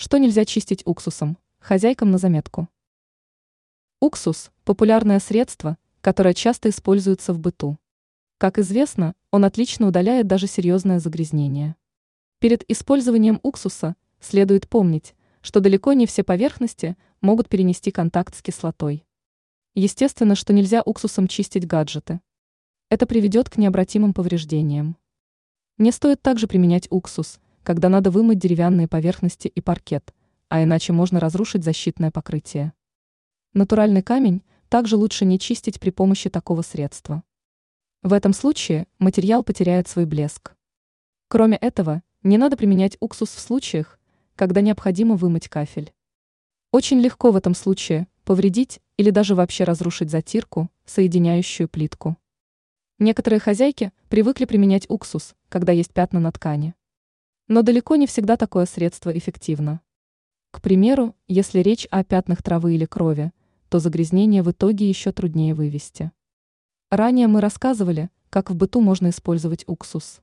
Что нельзя чистить уксусом? Хозяйкам на заметку. Уксус – популярное средство, которое часто используется в быту. Как известно, он отлично удаляет даже серьезное загрязнение. Перед использованием уксуса следует помнить, что далеко не все поверхности могут перенести контакт с кислотой. Естественно, что нельзя уксусом чистить гаджеты. Это приведет к необратимым повреждениям. Не стоит также применять уксус, когда надо вымыть деревянные поверхности и паркет, а иначе можно разрушить защитное покрытие. Натуральный камень также лучше не чистить при помощи такого средства. В этом случае материал потеряет свой блеск. Кроме этого, не надо применять уксус в случаях, когда необходимо вымыть кафель. Очень легко в этом случае повредить или даже вообще разрушить затирку, соединяющую плитку. Некоторые хозяйки привыкли применять уксус, когда есть пятна на ткани. Но далеко не всегда такое средство эффективно. К примеру, если речь о пятнах травы или крови, то загрязнение в итоге еще труднее вывести. Ранее мы рассказывали, как в быту можно использовать уксус.